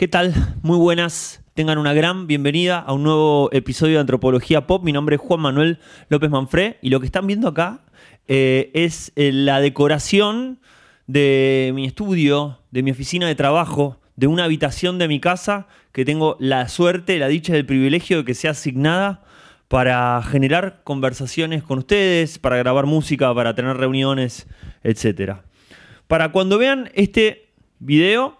¿Qué tal? Muy buenas. Tengan una gran bienvenida a un nuevo episodio de Antropología Pop. Mi nombre es Juan Manuel López Manfré y lo que están viendo acá eh, es eh, la decoración de mi estudio, de mi oficina de trabajo, de una habitación de mi casa que tengo la suerte, la dicha y el privilegio de que sea asignada para generar conversaciones con ustedes, para grabar música, para tener reuniones, etc. Para cuando vean este video,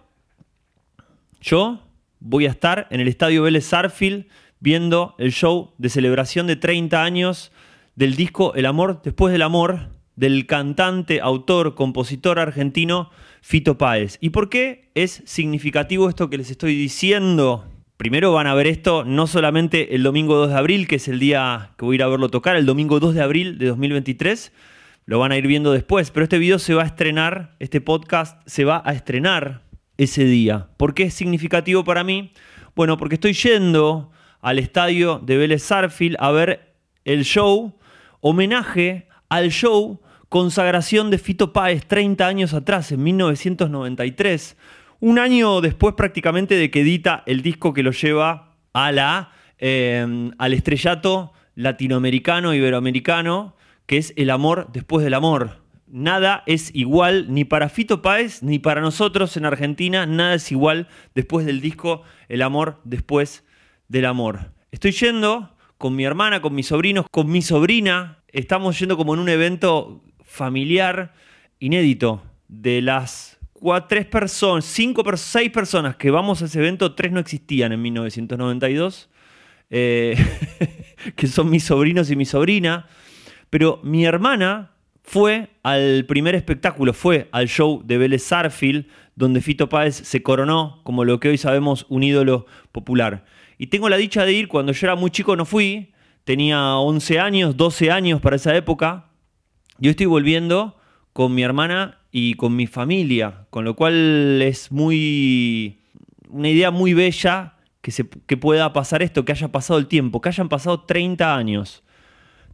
yo voy a estar en el Estadio Vélez Sarfield viendo el show de celebración de 30 años del disco El amor después del amor del cantante, autor, compositor argentino Fito Páez. ¿Y por qué es significativo esto que les estoy diciendo? Primero van a ver esto no solamente el domingo 2 de abril, que es el día que voy a ir a verlo tocar, el domingo 2 de abril de 2023, lo van a ir viendo después, pero este video se va a estrenar, este podcast se va a estrenar ese día. ¿Por qué es significativo para mí? Bueno, porque estoy yendo al estadio de Vélez Sarfield a ver el show, homenaje al show consagración de Fito Páez 30 años atrás, en 1993, un año después prácticamente de que edita el disco que lo lleva a la, eh, al estrellato latinoamericano, iberoamericano, que es El amor después del amor nada es igual ni para Fito Páez ni para nosotros en Argentina, nada es igual después del disco El amor después del amor. Estoy yendo con mi hermana, con mis sobrinos, con mi sobrina, estamos yendo como en un evento familiar inédito de las cuatro, tres personas, cinco, seis personas que vamos a ese evento, tres no existían en 1992, eh, que son mis sobrinos y mi sobrina, pero mi hermana fue al primer espectáculo, fue al show de Vélez Sarfield, donde Fito Páez se coronó como lo que hoy sabemos un ídolo popular. Y tengo la dicha de ir, cuando yo era muy chico no fui, tenía 11 años, 12 años para esa época, yo estoy volviendo con mi hermana y con mi familia, con lo cual es muy una idea muy bella que, se, que pueda pasar esto, que haya pasado el tiempo, que hayan pasado 30 años.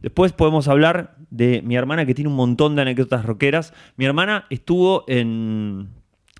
Después podemos hablar de mi hermana que tiene un montón de anécdotas rockeras. Mi hermana estuvo en,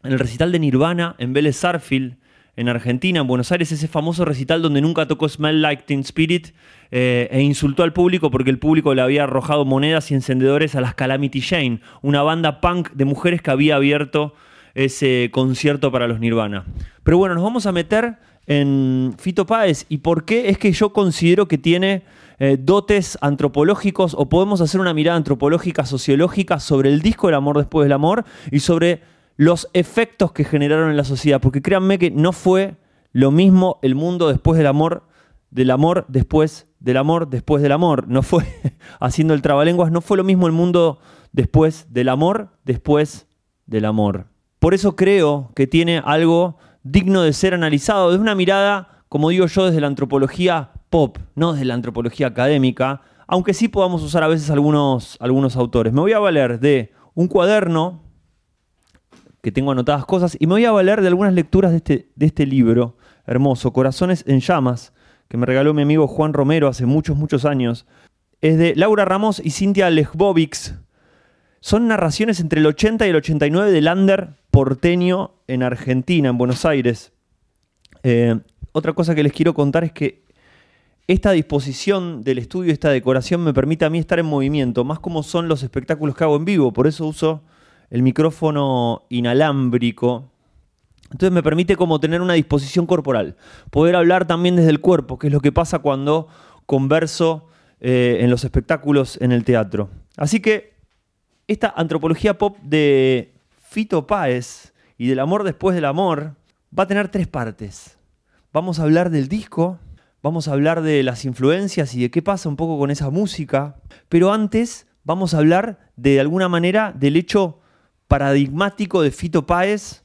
el recital de Nirvana en Vélez Sarfield, en Argentina, en Buenos Aires, ese famoso recital donde nunca tocó Smell Like Teen Spirit eh, e insultó al público porque el público le había arrojado monedas y encendedores a las Calamity Jane, una banda punk de mujeres que había abierto ese concierto para los Nirvana. Pero bueno, nos vamos a meter en Fito Páez y por qué es que yo considero que tiene eh, dotes antropológicos o podemos hacer una mirada antropológica, sociológica sobre el disco El amor después del amor y sobre los efectos que generaron en la sociedad. Porque créanme que no fue lo mismo el mundo después del amor, del amor después del amor después del amor. No fue, haciendo el trabalenguas, no fue lo mismo el mundo después del amor, después del amor. Por eso creo que tiene algo digno de ser analizado desde una mirada, como digo yo, desde la antropología pop, no desde la antropología académica, aunque sí podamos usar a veces algunos, algunos autores. Me voy a valer de un cuaderno que tengo anotadas cosas y me voy a valer de algunas lecturas de este, de este libro hermoso, Corazones en Llamas, que me regaló mi amigo Juan Romero hace muchos, muchos años. Es de Laura Ramos y Cintia Lejbovics. Son narraciones entre el 80 y el 89 del Lander porteño en Argentina, en Buenos Aires. Eh, otra cosa que les quiero contar es que esta disposición del estudio, esta decoración me permite a mí estar en movimiento, más como son los espectáculos que hago en vivo, por eso uso el micrófono inalámbrico. Entonces me permite como tener una disposición corporal, poder hablar también desde el cuerpo, que es lo que pasa cuando converso eh, en los espectáculos en el teatro. Así que esta antropología pop de Fito Páez y del amor después del amor va a tener tres partes. Vamos a hablar del disco, vamos a hablar de las influencias y de qué pasa un poco con esa música, pero antes vamos a hablar de alguna manera del hecho paradigmático de Fito Páez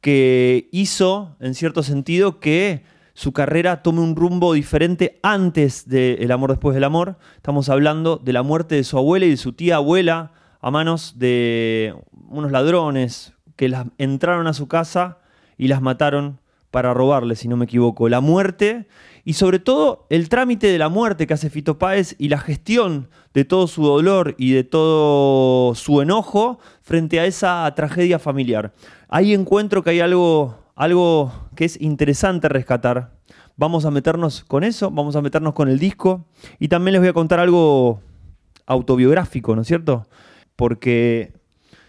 que hizo, en cierto sentido, que su carrera tome un rumbo diferente antes de El amor después del amor. Estamos hablando de la muerte de su abuela y de su tía abuela a manos de unos ladrones que entraron a su casa y las mataron para robarle, si no me equivoco. La muerte y sobre todo el trámite de la muerte que hace Fito Páez y la gestión de todo su dolor y de todo su enojo frente a esa tragedia familiar. Ahí encuentro que hay algo, algo que es interesante rescatar. Vamos a meternos con eso, vamos a meternos con el disco y también les voy a contar algo autobiográfico, ¿no es cierto? Porque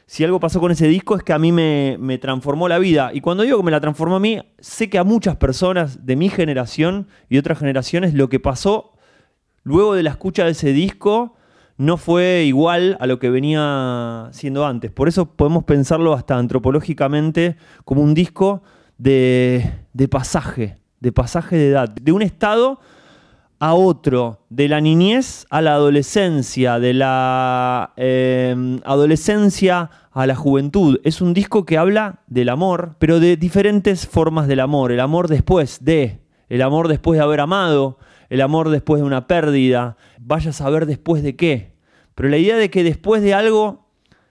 si algo pasó con ese disco es que a mí me, me, transformó la vida. Y cuando digo que me la transformó a mí, sé que a muchas personas de mi generación y otras generaciones lo que pasó luego de la escucha de ese disco no fue igual a lo que venía siendo antes. Por eso podemos pensarlo hasta antropológicamente como un disco de, de pasaje, de pasaje de edad, de un estado a otro, de la niñez a la adolescencia, de la em, adolescencia a la juventud. Es un disco que habla del amor, pero de diferentes formas del amor. El amor después de, el amor después de haber amado, el amor después de una pérdida, vaya a saber después de qué. Pero la idea de que después de algo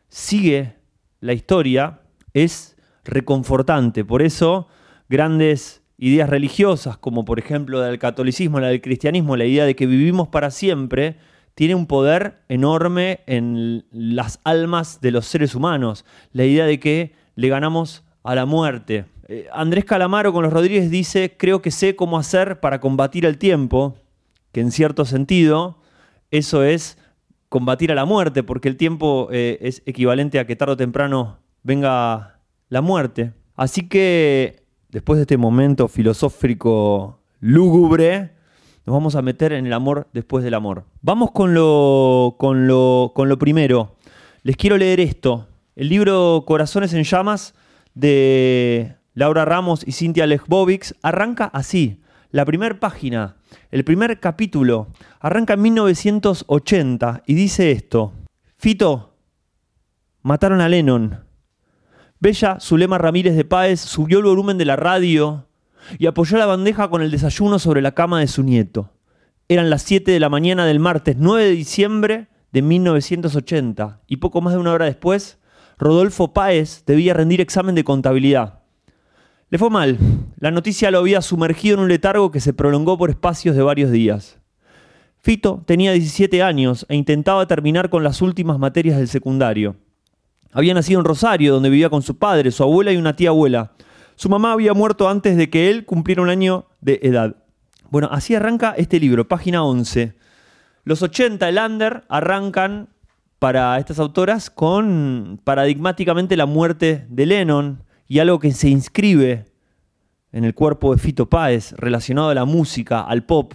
sigue la historia es reconfortante. Por eso grandes ideas religiosas, como por ejemplo la del catolicismo, la del cristianismo, la idea de que vivimos para siempre, tiene un poder enorme en las almas de los seres humanos. La idea de que le ganamos a la muerte. Eh, Andrés Calamaro con los Rodríguez dice, creo que sé cómo hacer para combatir el tiempo, que en cierto sentido eso es combatir a la muerte, porque el tiempo eh, es equivalente a que tarde o temprano venga la muerte. Así que después de este momento filosófico lúgubre, nos vamos a meter en el amor después del amor. Vamos con lo, con lo, con lo primero. Les quiero leer esto. El libro Corazones en Llamas de Laura Ramos y Cintia Lechbovics arranca así. La primera página, el primer capítulo, arranca en 1980 y dice esto. Fito, mataron a Lennon. Bella Zulema Ramírez de Páez subió el volumen de la radio y apoyó la bandeja con el desayuno sobre la cama de su nieto. Eran las 7 de la mañana del martes 9 de diciembre de 1980 y poco más de una hora después, Rodolfo Páez debía rendir examen de contabilidad. Le fue mal. La noticia lo había sumergido en un letargo que se prolongó por espacios de varios días. Fito tenía 17 años e intentaba terminar con las últimas materias del secundario. Había nacido en Rosario, donde vivía con su padre, su abuela y una tía abuela. Su mamá había muerto antes de que él cumpliera un año de edad. Bueno, así arranca este libro, página 11. Los 80, el under, arrancan para estas autoras con paradigmáticamente la muerte de Lennon y algo que se inscribe en el cuerpo de Fito Páez, relacionado a la música, al pop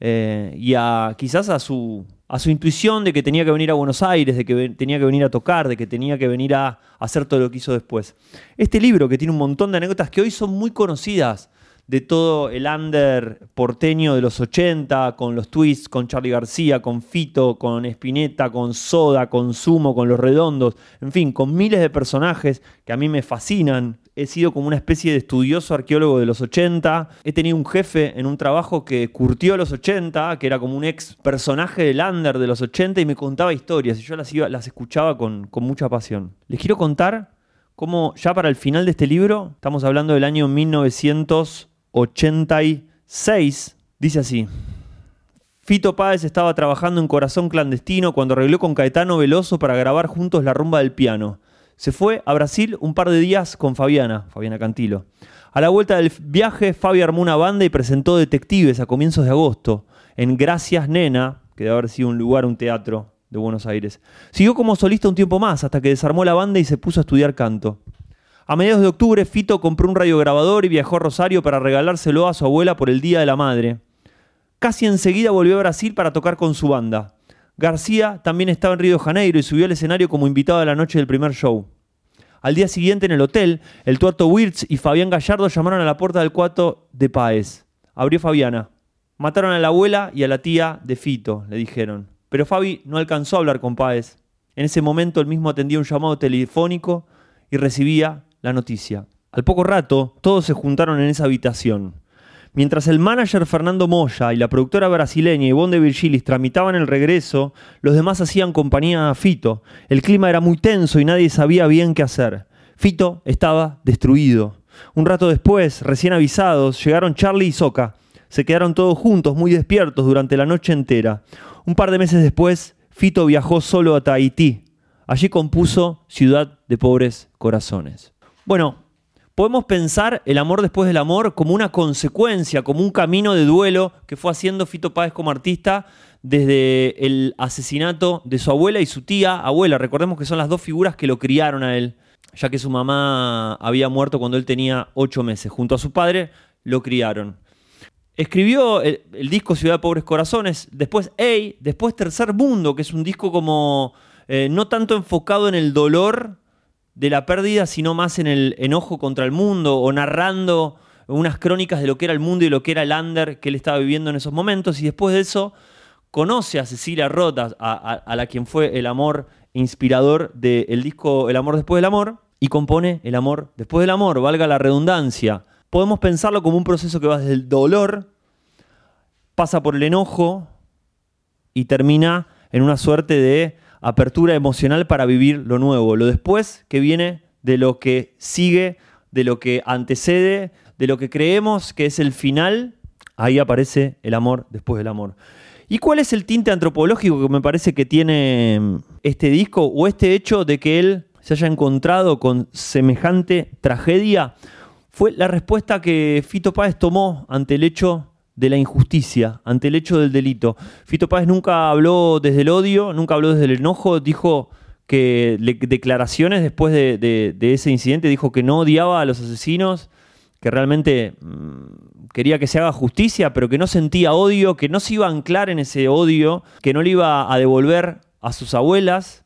eh, y a quizás a su a su intuición de que tenía que venir a Buenos Aires, de que tenía que venir a tocar, de que tenía que venir a hacer todo lo que hizo después. Este libro, que tiene un montón de anécdotas que hoy son muy conocidas, de todo el under porteño de los 80, con los twists, con Charlie García, con Fito, con Spinetta, con Soda, con Sumo, con Los Redondos, en fin, con miles de personajes que a mí me fascinan, he sido como una especie de estudioso arqueólogo de los 80. He tenido un jefe en un trabajo que curtió los 80, que era como un ex personaje del under de los 80 y me contaba historias y yo las, las escuchaba con, con mucha pasión. Les quiero contar cómo ya para el final de este libro, estamos hablando del año 1986, dice así. Fito Páez estaba trabajando en Corazón Clandestino cuando arregló con Caetano Veloso para grabar juntos la rumba del piano se fue a Brasil un par de días con Fabiana, Fabiana Cantilo. A la vuelta del viaje, Fabi armó una banda y presentó Detectives a comienzos de agosto en Gracias Nena, que debe haber sido un lugar, un teatro de Buenos Aires. Siguió como solista un tiempo más hasta que desarmó la banda y se puso a estudiar canto. A mediados de octubre, Fito compró un radiograbador y viajó a Rosario para regalárselo a su abuela por el Día de la Madre. Casi enseguida volvió a Brasil para tocar con su banda. García también estaba en Río de Janeiro y subió al escenario como invitado a la noche del primer show. Al día siguiente en el hotel, el tuerto Wirtz y Fabián Gallardo llamaron a la puerta del cuarto de Páez. Abrió Fabiana. Mataron a la abuela y a la tía de Fito, le dijeron. Pero Fabi no alcanzó a hablar con Páez. En ese momento él mismo atendía un llamado telefónico y recibía la noticia. Al poco rato, todos se juntaron en esa habitación. Mientras el manager Fernando Moya y la productora brasileña Ivonne de Virgilis tramitaban el regreso, los demás hacían compañía a Fito. El clima era muy tenso y nadie sabía bien qué hacer. Fito estaba destruido. Un rato después, recién avisados, llegaron Charlie y Soca. Se quedaron todos juntos, muy despiertos, durante la noche entera. Un par de meses después, Fito viajó solo a Tahití. Allí compuso Ciudad de Pobres Corazones. Bueno, Podemos pensar el amor después del amor como una consecuencia, como un camino de duelo que fue haciendo Fito Páez como artista desde el asesinato de su abuela y su tía abuela. Recordemos que son las dos figuras que lo criaron a él, ya que su mamá había muerto cuando él tenía ocho meses. Junto a su padre lo criaron. Escribió el, disco Ciudad de Pobres Corazones, después Ey, después Tercer Mundo, que es un disco como eh, no tanto enfocado en el dolor de la pérdida, sino más en el enojo contra el mundo o narrando unas crónicas de lo que era el mundo y lo que era el under que él estaba viviendo en esos momentos. Y después de eso conoce a Cecilia Rotas, a, la quien fue el amor inspirador del disco El amor después del amor, y compone El amor después del amor, valga la redundancia podemos pensarlo como un proceso que va desde el dolor, pasa por el enojo y termina en una suerte de apertura emocional para vivir lo nuevo, lo después que viene de lo que sigue, de lo que antecede, de lo que creemos que es el final, ahí aparece el amor después del amor. ¿Y cuál es el tinte antropológico que me parece que tiene este disco o este hecho de que él se haya encontrado con semejante tragedia? fue la respuesta que Fito Páez tomó ante el hecho de la injusticia, ante el hecho del delito. Fito Páez nunca habló desde el odio, nunca habló desde el enojo, dijo que declaraciones después de, ese incidente, dijo que no odiaba a los asesinos, que realmente mm, quería que se haga justicia, pero que no sentía odio, que no se iba a anclar en ese odio, que no le iba a devolver a sus abuelas,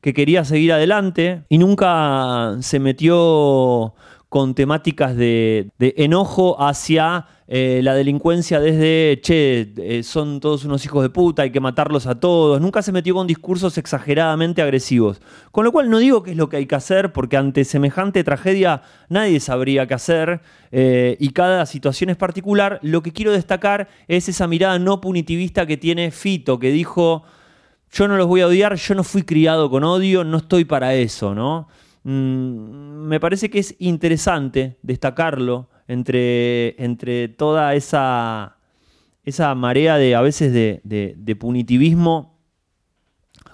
que quería seguir adelante y nunca se metió con temáticas de, enojo hacia eh, la delincuencia desde, che, eh, son todos unos hijos de puta, hay que matarlos a todos. Nunca se metió con discursos exageradamente agresivos. Con lo cual no digo qué es lo que hay que hacer, porque ante semejante tragedia nadie sabría qué hacer eh, y cada situación es particular. Lo que quiero destacar es esa mirada no punitivista que tiene Fito, que dijo, yo no los voy a odiar, yo no fui criado con odio, no estoy para eso, ¿no? Mm, me parece que es interesante destacarlo entre, entre toda esa, esa marea de a veces de, punitivismo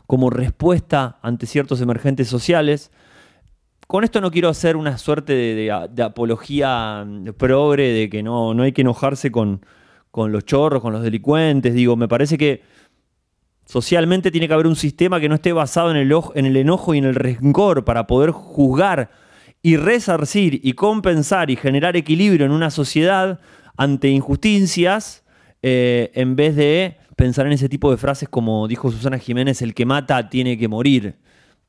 como respuesta ante ciertos emergentes sociales. Con esto no quiero hacer una suerte de, apología progre de que no, no hay que enojarse con, con los chorros, con los delincuentes. Digo, me parece que Socialmente tiene que haber un sistema que no esté basado en el, en el enojo y en el rencor para poder juzgar y resarcir y compensar y generar equilibrio en una sociedad ante injusticias eh, en vez de pensar en ese tipo de frases como dijo Susana Jiménez, el que mata tiene que morir,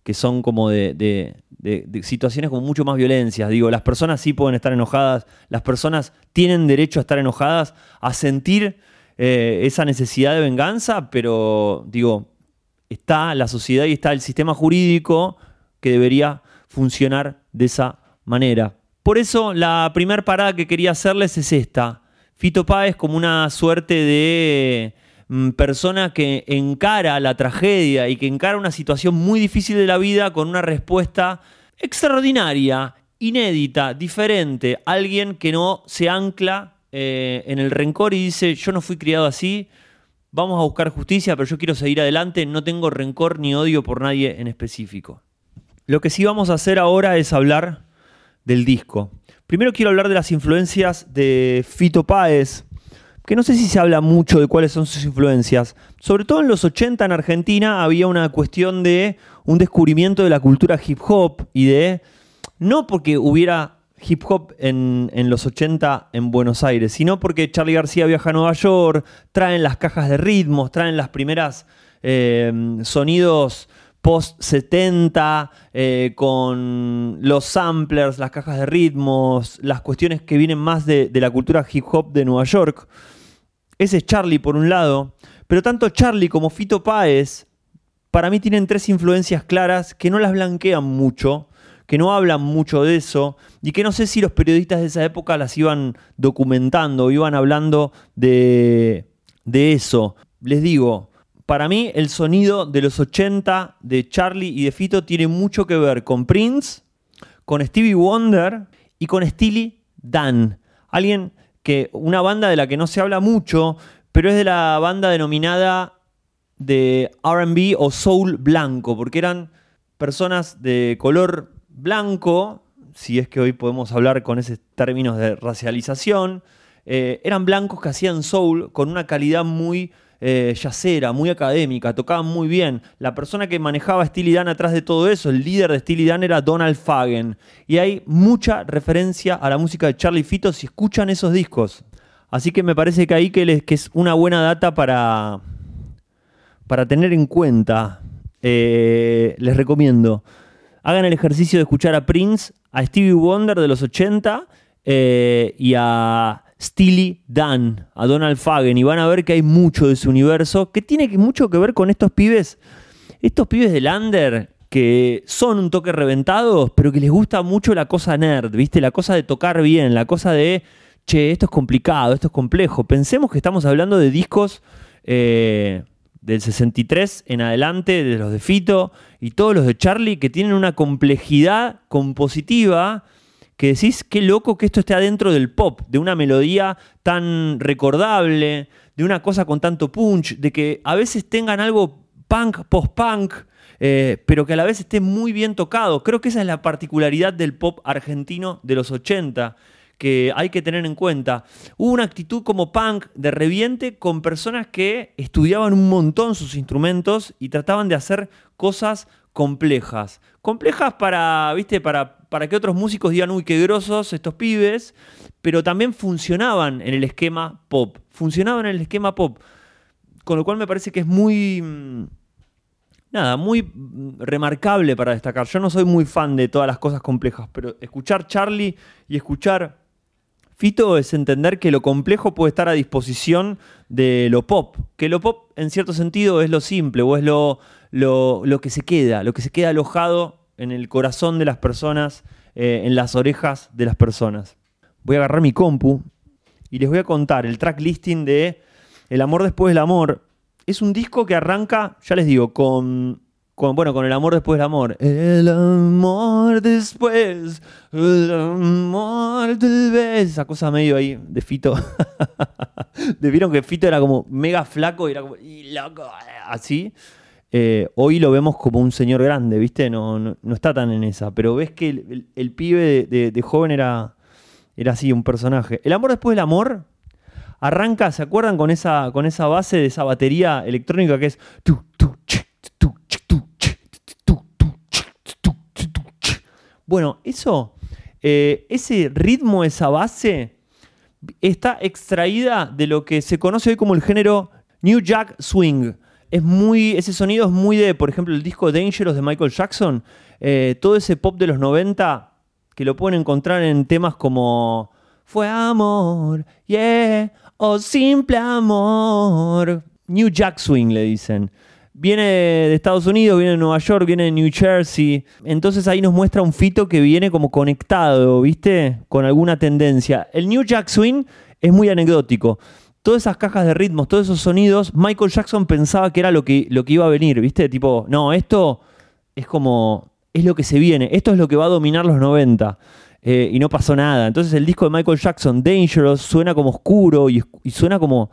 que son como de, de, situaciones con mucho más violencia. Digo, las personas sí pueden estar enojadas, las personas tienen derecho a estar enojadas, a sentir eh, esa necesidad de venganza, pero digo, está la sociedad y está el sistema jurídico que debería funcionar de esa manera. Por eso la primera parada que quería hacerles es esta. Fito Páez como una suerte de mm, persona que encara la tragedia y que encara una situación muy difícil de la vida con una respuesta extraordinaria, inédita, diferente, alguien que no se ancla eh, en el rencor y dice, yo no fui criado así, vamos a buscar justicia, pero yo quiero seguir adelante, no tengo rencor ni odio por nadie en específico. Lo que sí vamos a hacer ahora es hablar del disco. Primero quiero hablar de las influencias de Fito Páez, que no sé si se habla mucho de cuáles son sus influencias. Sobre todo en los 80 en Argentina había una cuestión de un descubrimiento de la cultura hip hop y de, no porque hubiera hip hop en, los 80 en Buenos Aires, sino porque Charlie García viaja a Nueva York, traen las cajas de ritmos, traen las primeras eh, sonidos post 70 eh, con los samplers, las cajas de ritmos, las cuestiones que vienen más de, de la cultura hip hop de Nueva York. Ese es Charlie por un lado, pero tanto Charlie como Fito Páez para mí tienen tres influencias claras que no las blanquean mucho, que no hablan mucho de eso y que no sé si los periodistas de esa época las iban documentando, iban hablando de, de eso. Les digo, para mí el sonido de los 80 de Charlie y de Fito tiene mucho que ver con Prince, con Stevie Wonder y con Steely Dan. Alguien que, una banda de la que no se habla mucho, pero es de la banda denominada de RB o soul blanco, porque eran personas de color blanco, si es que hoy podemos hablar con esos términos de racialización. Eh, eran blancos que hacían soul con una calidad muy eh, yacera, muy académica, tocaban muy bien. La persona que manejaba Steely Dan atrás de todo eso, el líder de Steely Dan era Donald Fagen. Y hay mucha referencia a la música de Charlie Fito si escuchan esos discos. Así que me parece que ahí que, es una buena data para, para tener en cuenta. Eh, les recomiendo. Hagan el ejercicio de escuchar a Prince, a Stevie Wonder de los 80 eh, y a Steely Dan, a Donald Fagen, y van a ver que hay mucho de su universo que tiene mucho que ver con estos pibes, estos pibes de Lander que son un toque reventados, pero que les gusta mucho la cosa nerd, ¿viste? La cosa de tocar bien, la cosa de, che, esto es complicado, esto es complejo. Pensemos que estamos hablando de discos eh, del 63 en adelante, de los de Fito y todos los de Charlie, que tienen una complejidad compositiva que decís, qué loco que esto esté adentro del pop, de una melodía tan recordable, de una cosa con tanto punch, de que a veces tengan algo punk, post-punk, eh, pero que a la vez esté muy bien tocado. Creo que esa es la particularidad del pop argentino de los 80 que hay que tener en cuenta. Hubo una actitud como punk de reviente con personas que estudiaban un montón sus instrumentos y trataban de hacer cosas complejas. Complejas para, ¿viste? Para, para que otros músicos digan, uy, qué grosos estos pibes, pero también funcionaban en el esquema pop. Funcionaban en el esquema pop. Con lo cual me parece que es muy. Mm, nada, muy mm, remarcable para destacar. Yo no soy muy fan de todas las cosas complejas, pero escuchar Charlie y escuchar Fito es entender que lo complejo puede estar a disposición de lo pop, que lo pop en cierto sentido es lo simple o es lo, lo, que se queda, lo que se queda alojado en el corazón de las personas, eh, en las orejas de las personas. Voy a agarrar mi compu y les voy a contar el track listing de El amor después del amor. Es un disco que arranca, ya les digo, con bueno, con el amor después del amor. El amor después, el amor del beso. Esa cosa medio ahí de Fito. Vieron que Fito era como mega flaco y era como, loco, así. Eh, hoy lo vemos como un señor grande, ¿viste? No, no, está tan en esa. Pero ves que el, pibe de, joven era, era así, un personaje. El amor después del amor arranca, ¿se acuerdan con esa, con esa base de esa batería electrónica que es tu, tu, Bueno, eso, eh, ese ritmo, esa base, está extraída de lo que se conoce hoy como el género New Jack Swing. Es muy, ese sonido es muy de, por ejemplo, el disco Dangerous de Michael Jackson. Eh, todo ese pop de los 90 que lo pueden encontrar en temas como Fue amor, yeah, o simple amor. New Jack Swing le dicen. Viene de Estados Unidos, viene de Nueva York, viene de New Jersey. Entonces ahí nos muestra un fito que viene como conectado, ¿viste? Con alguna tendencia. El New Jack Swing es muy anecdótico. Todas esas cajas de ritmos, todos esos sonidos, Michael Jackson pensaba que era lo que, lo que iba a venir, ¿viste? Tipo, no, esto es como, es lo que se viene, esto es lo que va a dominar los 90. Eh, y no pasó nada. Entonces el disco de Michael Jackson, Dangerous, suena como oscuro y suena como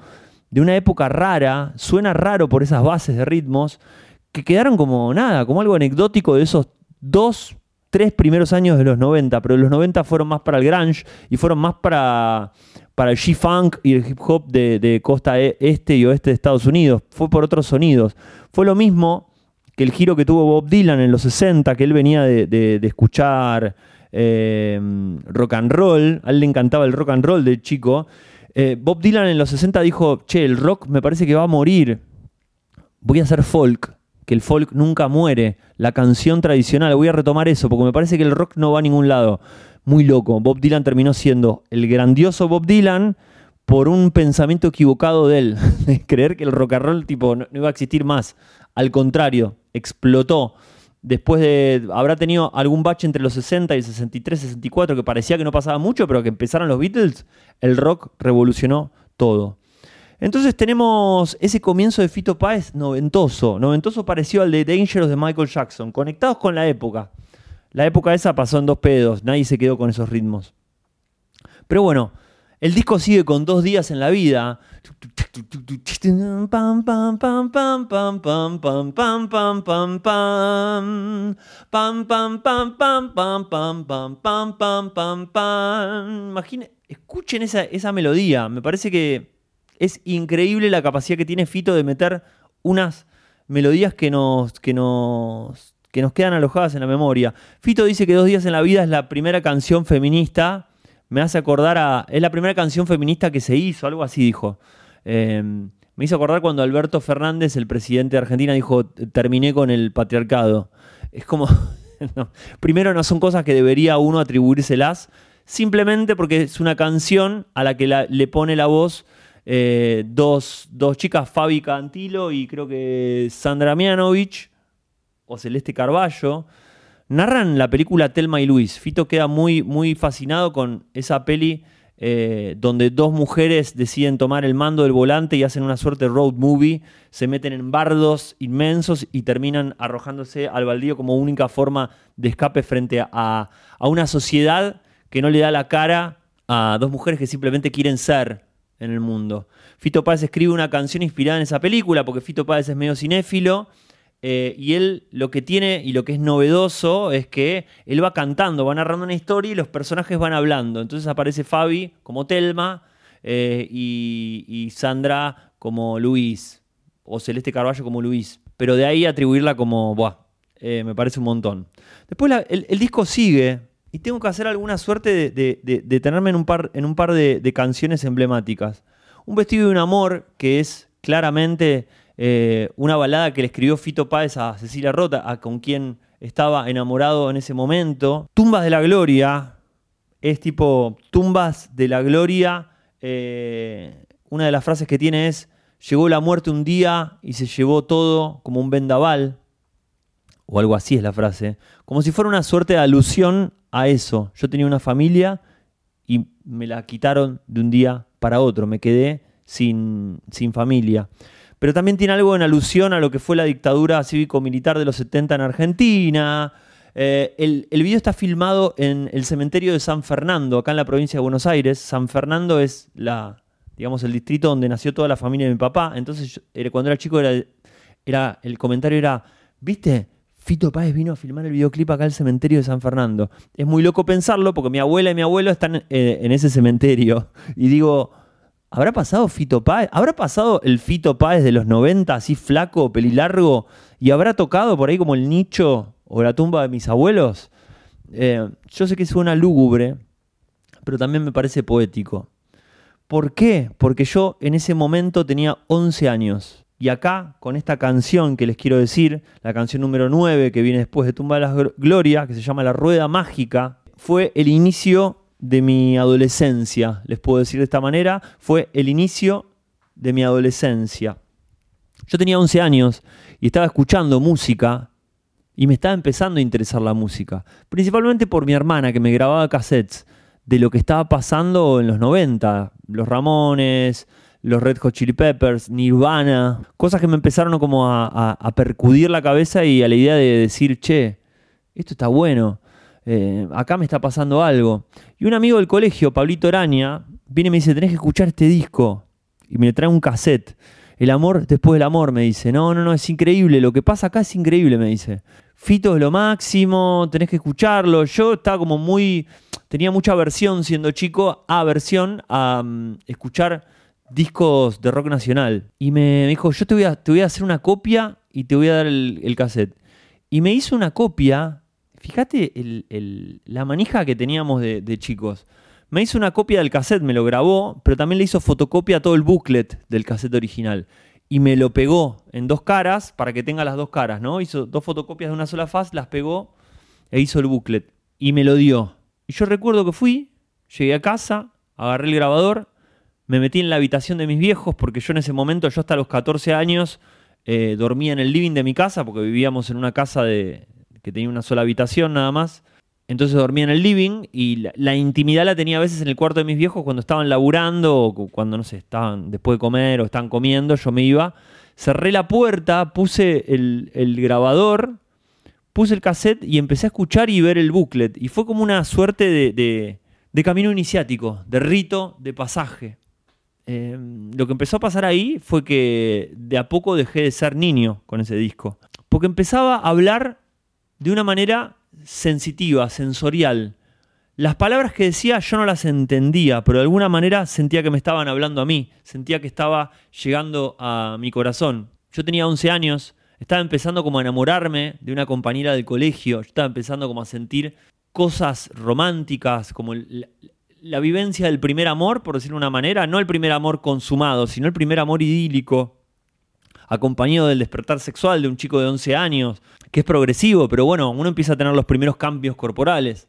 de una época rara, suena raro por esas bases de ritmos, que quedaron como nada, como algo anecdótico de esos dos, tres primeros años de los 90, pero los 90 fueron más para el grunge y fueron más para, para el G-Funk y el hip hop de, costa e, este y oeste de Estados Unidos, fue por otros sonidos. Fue lo mismo que el giro que tuvo Bob Dylan en los 60, que él venía de, escuchar eh, rock and roll, a él le encantaba el rock and roll de chico, eh, Bob Dylan en los 60 dijo, che, el rock me parece que va a morir. Voy a hacer folk, que el folk nunca muere. La canción tradicional, voy a retomar eso, porque me parece que el rock no va a ningún lado. Muy loco. Bob Dylan terminó siendo el grandioso Bob Dylan por un pensamiento equivocado de él, de creer que el rock and roll tipo, no iba a existir más. Al contrario, explotó después de. Habrá tenido algún bache entre los 60 y el 63, 64, que parecía que no pasaba mucho, pero que empezaron los Beatles, el rock revolucionó todo. Entonces tenemos ese comienzo de Fito Páez noventoso, noventoso parecido al de Dangerous de Michael Jackson, conectados con la época. La época esa pasó en dos pedos, nadie se quedó con esos ritmos. Pero bueno, El disco sigue con dos días en la vida. Escuchen esa, esa melodía. Me parece que es increíble la capacidad que tiene Fito de meter unas melodías que nos, que nos, que nos quedan alojadas en la memoria. Fito dice que Dos días en la vida es la primera canción feminista. Me hace acordar a. Es la primera canción feminista que se hizo, algo así dijo. Em, me hizo acordar cuando Alberto Fernández, el presidente de Argentina, dijo: Terminé con el patriarcado. Es como. Primero, no son cosas que debería uno atribuírselas, simplemente porque es una canción a la que le pone la voz eh, dos, chicas, Fabi Cantilo y creo que Sandra Mianovich o Celeste Carballo, narran la película Telma y Luis. Fito queda muy, muy fascinado con esa peli eh, donde dos mujeres deciden tomar el mando del volante y hacen una suerte road movie, se meten en bardos inmensos y terminan arrojándose al baldío como única forma de escape frente a, a una sociedad que no le da la cara a dos mujeres que simplemente quieren ser en el mundo. Fito Páez escribe una canción inspirada en esa película, porque Fito Páez es medio cinéfilo, eh, y él lo que tiene y lo que es novedoso es que él va cantando, va narrando una historia y los personajes van hablando. Entonces aparece Fabi como Telma eh, y, Sandra como Luis, o Celeste Carballo como Luis. Pero de ahí atribuirla como, buah, eh, me parece un montón. Después el disco sigue, y tengo que hacer alguna suerte de, tenerme en un par, en un par de, canciones emblemáticas. Un vestido de un amor, que es claramente eh, una balada que le escribió Fito Páez a Cecilia Rota, con quien estaba enamorado en ese momento. Tumbas de la Gloria, es tipo Tumbas de la Gloria. Eh, una de las frases que tiene es, llegó la muerte un día y se llevó todo como un vendaval, o algo así es la frase, como si fuera una suerte de alusión a eso. Yo tenía una familia y me la quitaron de un día para otro, me quedé sin, sin familia. Pero también tiene algo en alusión a lo que fue la dictadura cívico-militar de los 70 en Argentina. Eh, el, video está filmado en el cementerio de San Fernando, acá en la provincia de Buenos Aires. San Fernando es digamos, el distrito donde nació toda la familia de mi papá. Entonces, cuando era chico, era, era, el comentario era, ¿viste? Fito Páez vino a filmar el videoclip acá al cementerio de San Fernando. Es muy loco pensarlo porque mi abuela y mi abuelo están eh, en ese cementerio. Y digo, ¿habrá pasado Fito Páez? ¿Habrá pasado el Fito Páez de los 90, así flaco, pelilargo? ¿Y habrá tocado por ahí como el nicho o la tumba de mis abuelos? Eh, yo sé que suena lúgubre, pero también me parece poético. ¿Por qué? Porque yo en ese momento tenía 11 años. Y acá, con esta canción que les quiero decir, la canción número 9 que viene después de Tumba de la Gloria, que se llama La Rueda Mágica, fue el inicio de mi adolescencia, les puedo decir de esta manera, fue el inicio de mi adolescencia. Yo tenía 11 años y estaba escuchando música y me estaba empezando a interesar la música, principalmente por mi hermana que me grababa cassettes de lo que estaba pasando en los 90, los Ramones, los Red Hot Chili Peppers, Nirvana, cosas que me empezaron como a, percudir la cabeza y a la idea de decir, che, esto está bueno, eh, acá me está pasando algo. Y un amigo del colegio, Pablito Araña, viene y me dice, tenés que escuchar este disco. Y me trae un cassette. El amor después del amor, me dice. No, no, no, es increíble. Lo que pasa acá es increíble, me dice. Fito es lo máximo, tenés que escucharlo. Yo estaba como muy. Tenía mucha aversión siendo chico, aversión a mm, escuchar discos de rock nacional. Y me dijo, yo te voy a, te voy a hacer una copia y te voy a dar el, cassette. Y me hizo una copia, fíjate la manija que teníamos de, chicos. Me hizo una copia del cassette, me lo grabó, pero también le hizo fotocopia a todo el booklet del cassette original. Y me lo pegó en dos caras para que tenga las dos caras, ¿no? Hizo dos fotocopias de una sola faz, las pegó e hizo el booklet. Y me lo dio. Y yo recuerdo que fui, llegué a casa, agarré el grabador me metí en la habitación de mis viejos porque yo en ese momento, yo hasta los 14 años, eh, dormía en el living de mi casa porque vivíamos en una casa de, que tenía una sola habitación nada más. Entonces dormía en el living y la, intimidad la tenía a veces en el cuarto de mis viejos cuando estaban laburando o cuando, no sé, estaban después de comer o estaban comiendo, yo me iba. Cerré la puerta, puse el, grabador, puse el cassette y empecé a escuchar y ver el booklet. Y fue como una suerte de camino iniciático, de rito, de pasaje. Eh, lo que empezó a pasar ahí fue que de a poco dejé de ser niño con ese disco. Porque empezaba a hablar de una manera sensitiva, sensorial. Las palabras que decía yo no las entendía, pero de alguna manera sentía que me estaban hablando a mí, sentía que estaba llegando a mi corazón. Yo tenía 11 años, estaba empezando como a enamorarme de una compañera del colegio, yo estaba empezando como a sentir cosas románticas, como la, vivencia del primer amor, por decirlo de una manera, no el primer amor consumado, sino el primer amor idílico, acompañado del despertar sexual de un chico de 11 años, que es progresivo, pero bueno, uno empieza a tener los primeros cambios corporales.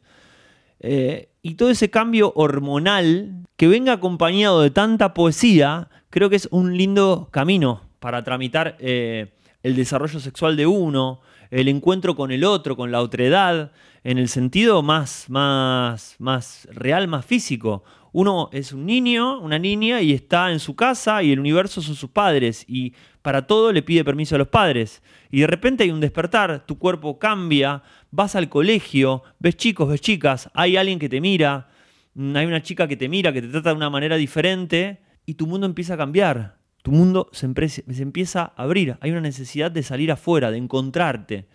Eh, y todo ese cambio hormonal que venga acompañado de tanta poesía, creo que es un lindo camino para tramitar eh, el desarrollo sexual de uno, el encuentro con el otro, con la otredad, en el sentido más, más, más real, más físico. Uno es un niño, una niña, y está en su casa y el universo son sus padres. Y para todo le pide permiso a los padres. Y de repente hay un despertar, tu cuerpo cambia, vas al colegio, ves chicos, ves chicas, hay alguien que te mira, mm, hay una chica que te mira, que te trata de una manera diferente, y tu mundo empieza a cambiar. Tu mundo se, empieza a abrir. Hay una necesidad de salir afuera, de encontrarte.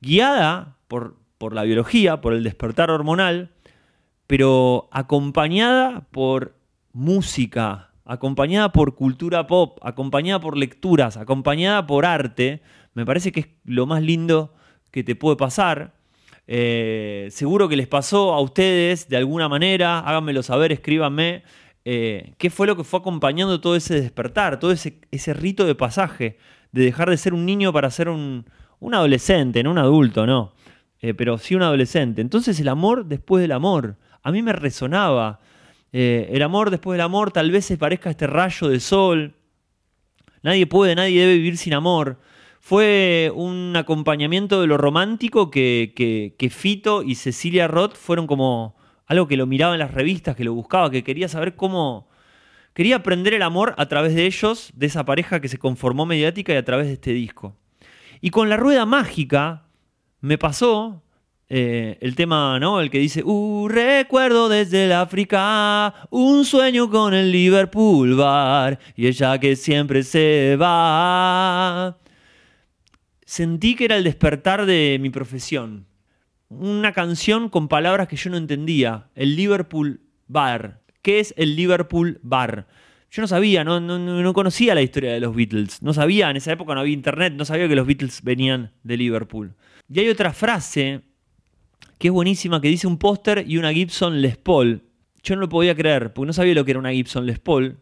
Guiada por la biología, por el despertar hormonal, pero acompañada por música, acompañada por cultura pop, acompañada por lecturas, acompañada por arte, me parece que es lo más lindo que te puede pasar. Eh, seguro que les pasó a ustedes de alguna manera, háganmelo saber, escríbanme, eh, qué fue lo que fue acompañando todo ese despertar, todo ese, ese, rito de pasaje, de dejar de ser un niño para ser un, un adolescente, no un adulto, no, eh, pero sí un adolescente. Entonces el amor después del amor, a mí me resonaba. Eh, el amor después del amor tal vez se parezca a este rayo de sol. Nadie puede, nadie debe vivir sin amor. Fue un acompañamiento de lo romántico que, que, Fito y Cecilia Roth fueron como algo que lo miraba en las revistas, que lo buscaba, que quería saber cómo... Quería aprender el amor a través de ellos, de esa pareja que se conformó mediática y a través de este disco. Y con la rueda mágica me pasó eh, el tema, ¿no? El que dice, uh, recuerdo desde el África un sueño con el Liverpool Bar y ella que siempre se va. Sentí que era el despertar de mi profesión. Una canción con palabras que yo no entendía. El Liverpool Bar. ¿Qué es el Liverpool Bar? Yo no sabía, no, no, no, conocía la historia de los Beatles. No sabía, en esa época no había internet, no sabía que los Beatles venían de Liverpool. Y hay otra frase que es buenísima, que dice un póster y una Gibson Les Paul. Yo no lo podía creer, porque no sabía lo que era una Gibson Les Paul.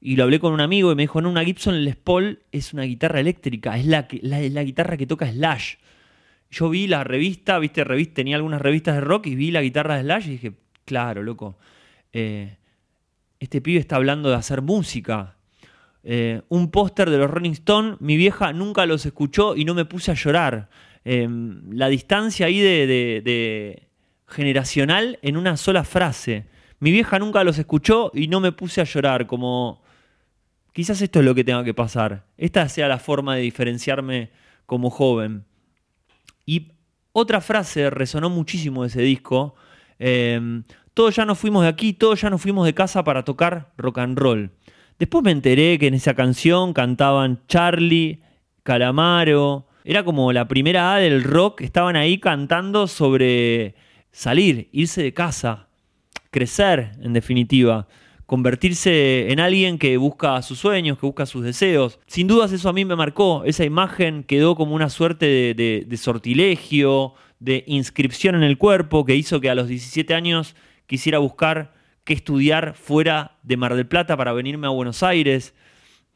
Y lo hablé con un amigo y me dijo, no, una Gibson Les Paul es una guitarra eléctrica, es la, la, la guitarra que toca Slash. Yo vi la revista, viste, revista, tenía algunas revistas de rock y vi la guitarra de Slash y dije, claro, loco, eh, este pibe está hablando de hacer música. Eh, un póster de los Rolling Stones, mi vieja nunca los escuchó y no me puse a llorar. Em, la distancia ahí de, generacional en una sola frase. Mi vieja nunca los escuchó y no me puse a llorar, como quizás esto es lo que tenga que pasar. Esta sea la forma de diferenciarme como joven. Y otra frase resonó muchísimo de ese disco. Em, todos ya nos fuimos de aquí, todos ya nos fuimos de casa para tocar rock and roll. Después me enteré que en esa canción cantaban Charlie, Calamaro, era como la primera A del rock, estaban ahí cantando sobre salir, irse de casa, crecer, en definitiva, convertirse en alguien que busca sus sueños, que busca sus deseos. Sin dudas eso a mí me marcó, esa imagen quedó como una suerte de, sortilegio, de inscripción en el cuerpo, que hizo que a los 17 años quisiera buscar qué estudiar fuera de Mar del Plata para venirme a Buenos Aires.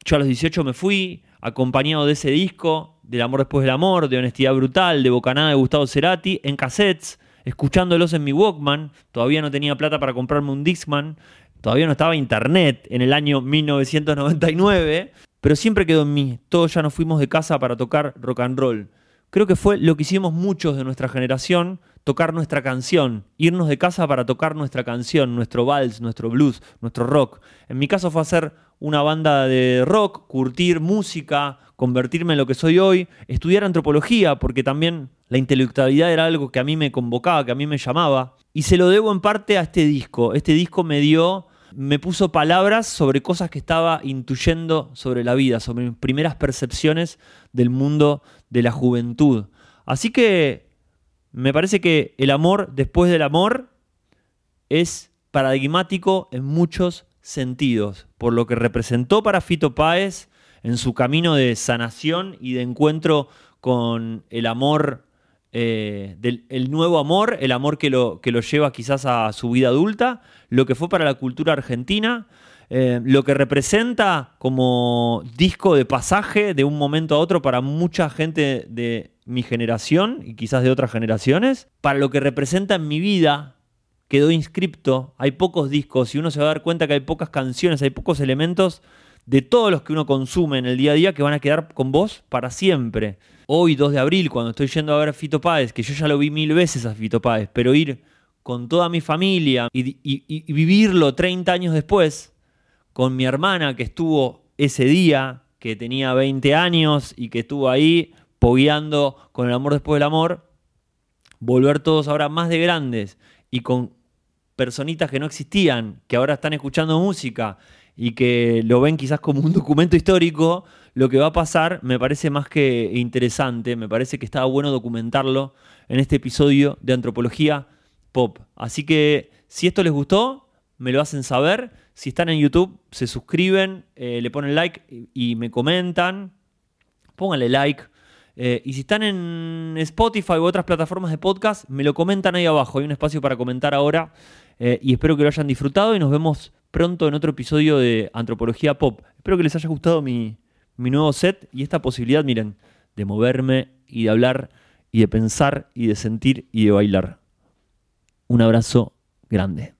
Yo a los 18 me fui, acompañado de ese disco, del amor después del amor, de honestidad brutal, de bocanada de Gustavo Cerati, en cassettes, escuchándolos en mi Walkman. Todavía no tenía plata para comprarme un Dixman, todavía no estaba internet en el año 1999, pero siempre quedó en mí. Todos ya nos fuimos de casa para tocar rock and roll. Creo que fue lo que hicimos muchos de nuestra generación, tocar nuestra canción, irnos de casa para tocar nuestra canción, nuestro vals, nuestro blues, nuestro rock. En mi caso fue hacer una banda de rock, curtir música, convertirme en lo que soy hoy, estudiar antropología, porque también la intelectualidad era algo que a mí me convocaba, que a mí me llamaba. Y se lo debo en parte a este disco. Este disco me dio, me puso palabras sobre cosas que estaba intuyendo sobre la vida, sobre mis primeras percepciones del mundo de la juventud. Así que me parece que el amor después del amor es paradigmático en muchos sentidos, por lo que representó para Fito Páez en su camino de sanación y de encuentro con el amor, eh, del, el nuevo amor, el amor que lo, que lo lleva quizás a su vida adulta, lo que fue para la cultura argentina, eh, lo que representa como disco de pasaje de un momento a otro para mucha gente de mi generación y quizás de otras generaciones, para lo que representa en mi vida quedó inscripto, hay pocos discos y uno se va a dar cuenta que hay pocas canciones, hay pocos elementos de todos los que uno consume en el día a día que van a quedar con vos para siempre. Hoy, 2 de abril, cuando estoy yendo a ver a Fito Páez, que yo ya lo vi mil veces a Fito Páez, pero ir con toda mi familia y, y vivirlo 30 años después, con mi hermana que estuvo ese día, que tenía 20 años y que estuvo ahí pogueando con el amor después del amor, volver todos ahora más de grandes y con personitas que no existían, que ahora están escuchando música y que lo ven quizás como un documento histórico, lo que va a pasar me parece más que interesante, me parece que estaba bueno documentarlo en este episodio de Antropología Pop. Así que si esto les gustó, me lo hacen saber. Si están en YouTube, se suscriben, eh, le ponen like y, me comentan. Pónganle like. Eh, y si están en Spotify u otras plataformas de podcast, me lo comentan ahí abajo. Hay un espacio para comentar ahora. Eh, y espero que lo hayan disfrutado y nos vemos pronto en otro episodio de Antropología Pop. Espero que les haya gustado mi, mi nuevo set y esta posibilidad, miren, de moverme y de hablar y de pensar y de sentir y de bailar. Un abrazo grande.